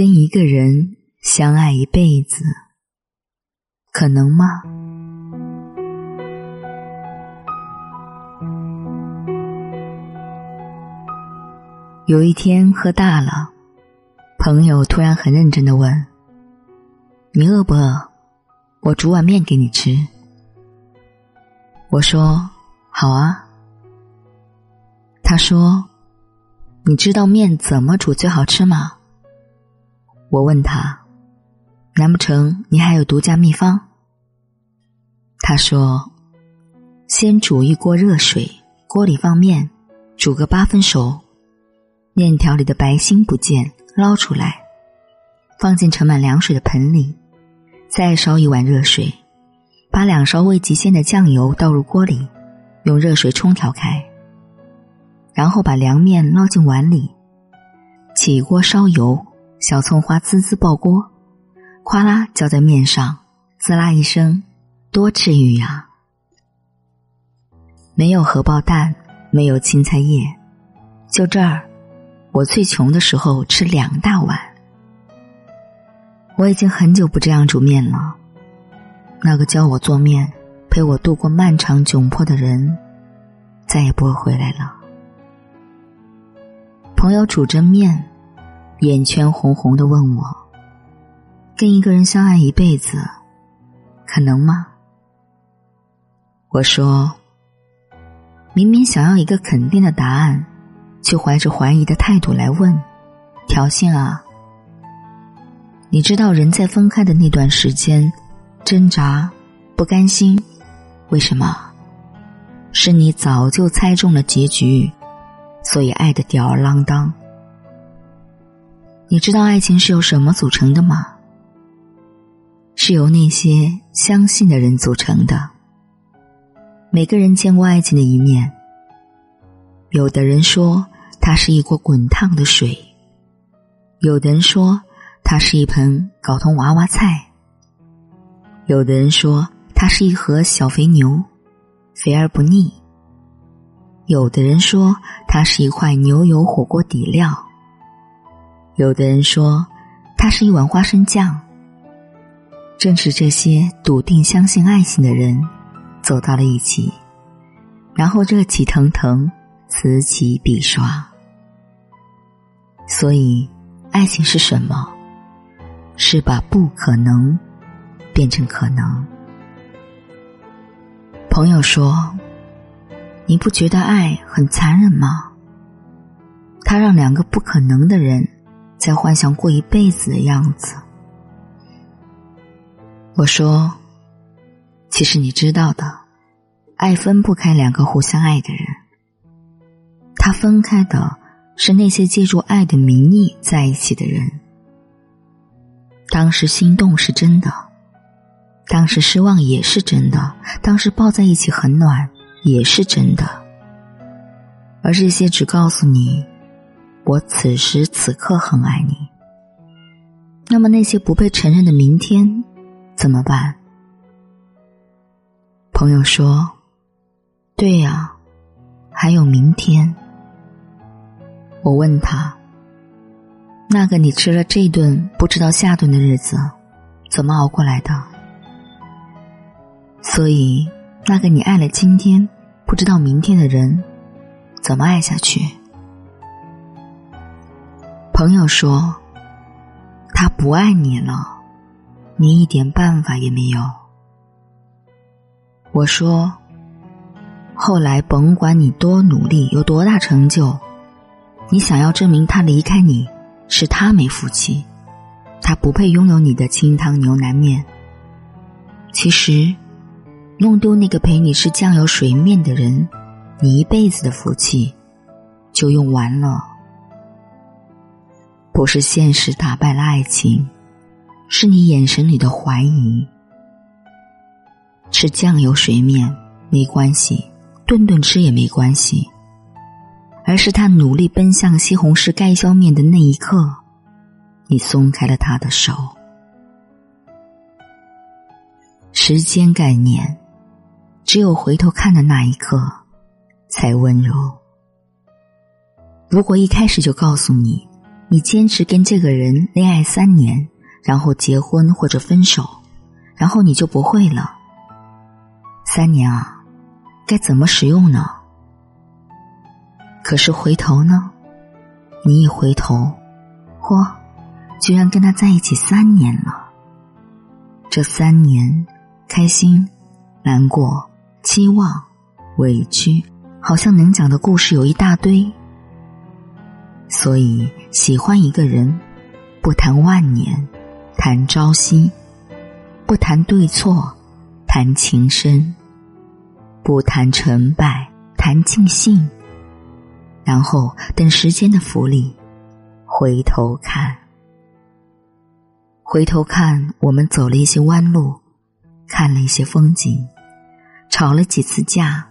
跟一个人相爱一辈子，可能吗？有一天喝大了，朋友突然很认真的问：“你饿不饿？我煮碗面给你吃。”我说：“好啊。”他说：“你知道面怎么煮最好吃吗？”我问他：“难不成你还有独家秘方？”他说：“先煮一锅热水，锅里放面，煮个八分熟，面条里的白心不见，捞出来，放进盛满凉水的盆里，再烧一碗热水，把两勺未极鲜的酱油倒入锅里，用热水冲调开。”然后把凉面捞进碗里，起锅烧油，小葱花滋滋爆锅，哗啦浇在面上，滋啦一声，多治愈呀！没有荷包蛋，没有青菜叶，就这儿，我最穷的时候吃两大碗。我已经很久不这样煮面了。那个教我做面、陪我度过漫长窘迫的人，再也不会回来了。朋友煮着面，眼圈红红的问我：“跟一个人相爱一辈子，可能吗？”我说：“明明想要一个肯定的答案，却怀着怀疑的态度来问，挑衅啊！你知道人在分开的那段时间，挣扎、不甘心，为什么？是你早就猜中了结局。”所以爱的吊儿郎当。你知道爱情是由什么组成的吗？是由那些相信的人组成的。每个人见过爱情的一面。有的人说它是一锅滚烫的水，有的人说它是一盆搞通娃娃菜，有的人说它是一盒小肥牛，肥而不腻。有的人说它是一块牛油火锅底料，有的人说它是一碗花生酱。正是这些笃定相信爱情的人，走到了一起，然后热气腾腾，此起彼刷。所以，爱情是什么？是把不可能变成可能。朋友说。你不觉得爱很残忍吗？他让两个不可能的人在幻想过一辈子的样子。我说，其实你知道的，爱分不开两个互相爱的人。他分开的是那些借助爱的名义在一起的人。当时心动是真的，当时失望也是真的，当时抱在一起很暖。也是真的，而这些只告诉你，我此时此刻很爱你。那么那些不被承认的明天怎么办？朋友说：“对呀，还有明天。”我问他：“那个你吃了这顿不知道下顿的日子，怎么熬过来的？”所以。那个你爱了今天，不知道明天的人，怎么爱下去？朋友说，他不爱你了，你一点办法也没有。我说，后来甭管你多努力，有多大成就，你想要证明他离开你是他没福气，他不配拥有你的清汤牛腩面。其实。弄丢那个陪你吃酱油水面的人，你一辈子的福气就用完了。不是现实打败了爱情，是你眼神里的怀疑。吃酱油水面没关系，顿顿吃也没关系，而是他努力奔向西红柿盖浇面的那一刻，你松开了他的手。时间概念。只有回头看的那一刻，才温柔。如果一开始就告诉你，你坚持跟这个人恋爱三年，然后结婚或者分手，然后你就不会了。三年啊，该怎么使用呢？可是回头呢？你一回头，嚯，居然跟他在一起三年了。这三年，开心、难过、期望、委屈，好像能讲的故事有一大堆。所以，喜欢一个人，不谈万年，谈朝夕；不谈对错，谈情深；不谈成败，谈尽兴。然后等时间的福利，回头看，回头看，我们走了一些弯路，看了一些风景，吵了几次架，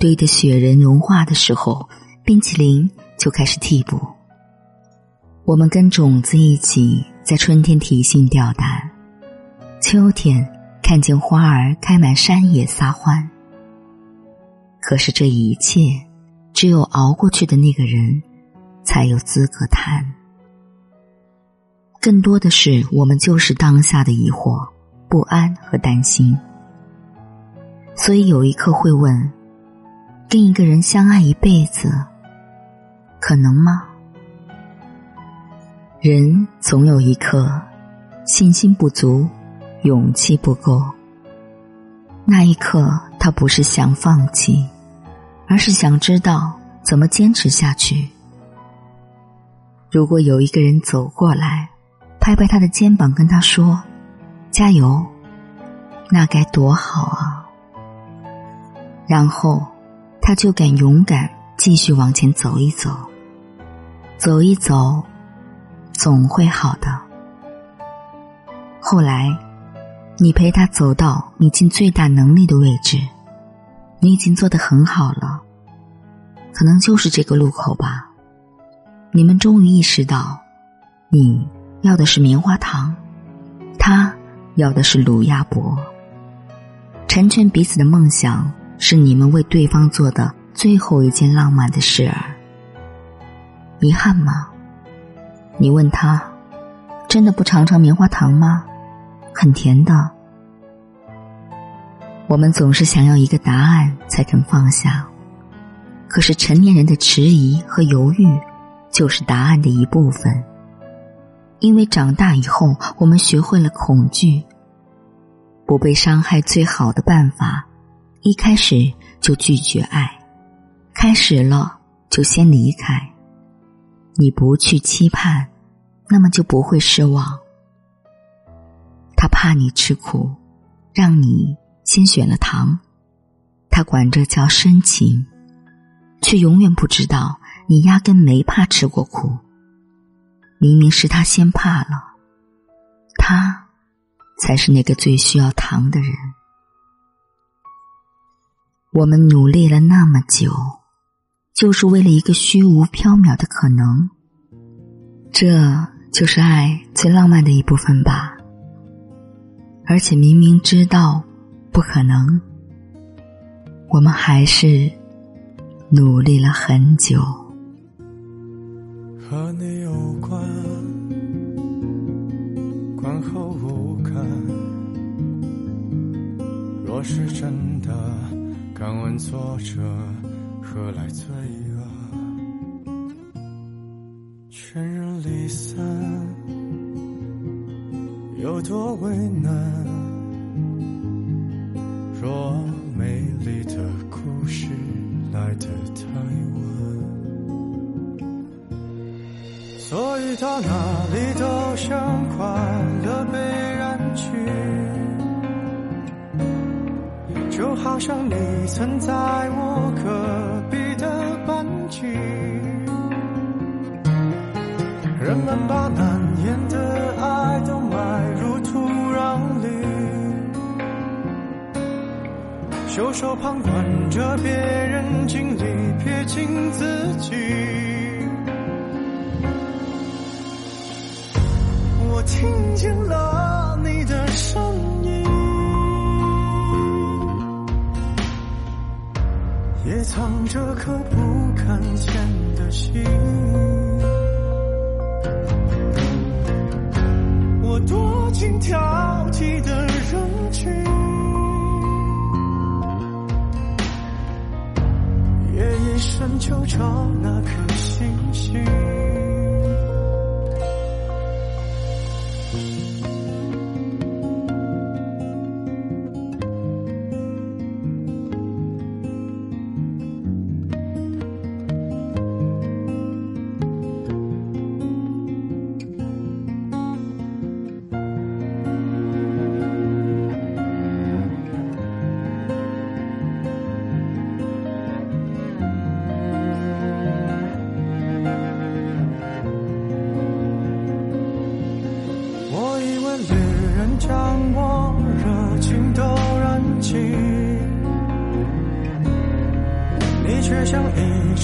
堆的雪人融化的时候，冰淇淋。就开始替补。我们跟种子一起在春天提心吊胆，秋天看见花儿开满山野撒欢。可是这一切，只有熬过去的那个人，才有资格谈。更多的是我们就是当下的疑惑、不安和担心。所以有一刻会问：跟一个人相爱一辈子。可能吗？人总有一刻信心不足，勇气不够。那一刻，他不是想放弃，而是想知道怎么坚持下去。如果有一个人走过来，拍拍他的肩膀，跟他说：“加油！”那该多好啊！然后，他就敢勇敢继续往前走一走。走一走，总会好的。后来，你陪他走到你尽最大能力的位置，你已经做得很好了。可能就是这个路口吧。你们终于意识到，你要的是棉花糖，他要的是卤鸭脖。成全彼此的梦想，是你们为对方做的最后一件浪漫的事儿。遗憾吗？你问他，真的不尝尝棉花糖吗？很甜的。我们总是想要一个答案才肯放下，可是成年人的迟疑和犹豫，就是答案的一部分。因为长大以后，我们学会了恐惧，不被伤害最好的办法，一开始就拒绝爱，开始了就先离开。你不去期盼，那么就不会失望。他怕你吃苦，让你先选了糖，他管这叫深情，却永远不知道你压根没怕吃过苦。明明是他先怕了，他才是那个最需要糖的人。我们努力了那么久。就是为了一个虚无缥缈的可能，这就是爱最浪漫的一部分吧。而且明明知道不可能，我们还是努力了很久。和你有关，观后无感。若是真的，敢问作者。何来罪恶？全人离散，有多为难？若美丽的故事来得太晚，所以到哪里都像快乐被染去。就好像你曾在我人们把难言的爱都埋入土壤里，袖手旁观着别人经历，撇清自己。我听见了你的声音。也藏着颗不敢见的心。我躲进挑剔的人群，夜一深就找那颗星星。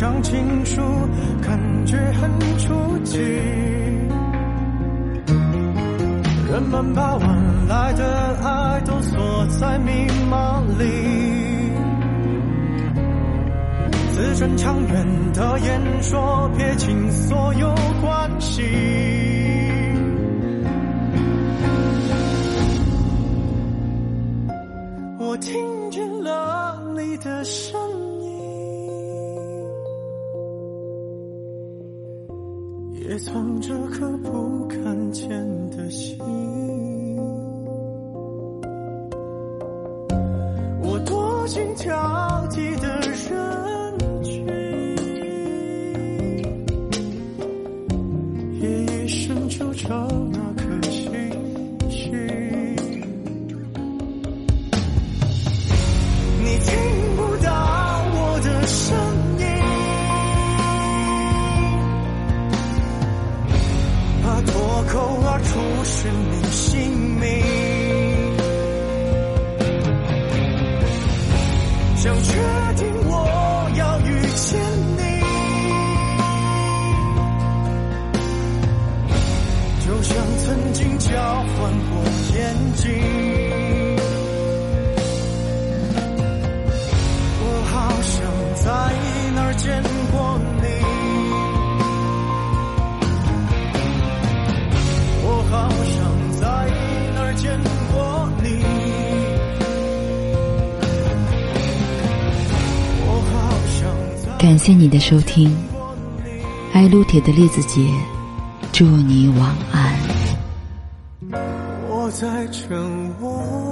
一张情书，感觉很初级。人们把晚来的爱都锁在密码里，字正腔圆的言说撇清所有关系。我听见了你的声也藏着颗不看见的心。曾经交换过眼睛，我好想在那儿见过你。我好想在那儿见过你，我好想感谢你的收听，爱撸铁的栗子姐，祝你晚安。在沉默。